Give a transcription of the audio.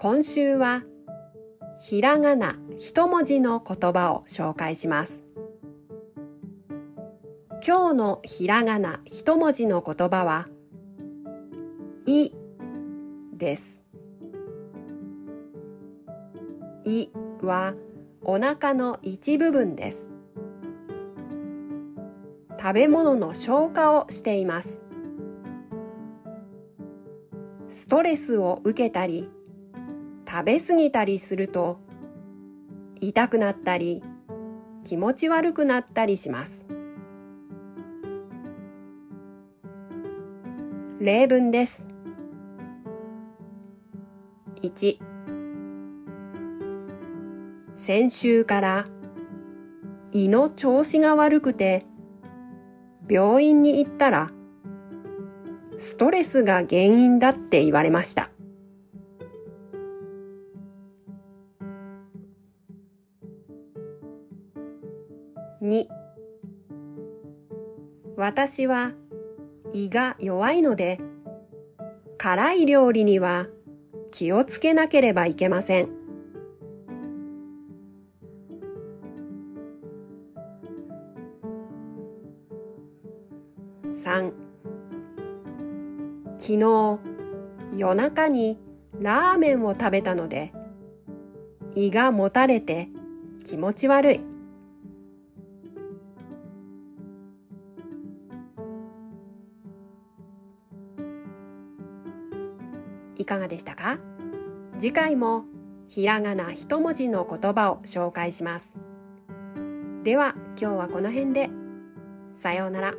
今週はひらがな一文字の言葉を紹介します。今日のひらがな一文字の言葉は、いです。いはお腹の一部分です。食べ物の消化をしています。ストレスを受けたり、食べ過ぎたりすると痛くなったり気持ち悪くなったりします。例文です。1先週から胃の調子が悪くて病院に行ったらストレスが原因だって言われました。2私は胃が弱いので辛い料理には気をつけなければいけません。3昨日夜中にラーメンを食べたので胃がもたれて気持ち悪い。いかがでしたか？次回もひらがな一文字の言葉を紹介します。では今日はこの辺で。さようなら。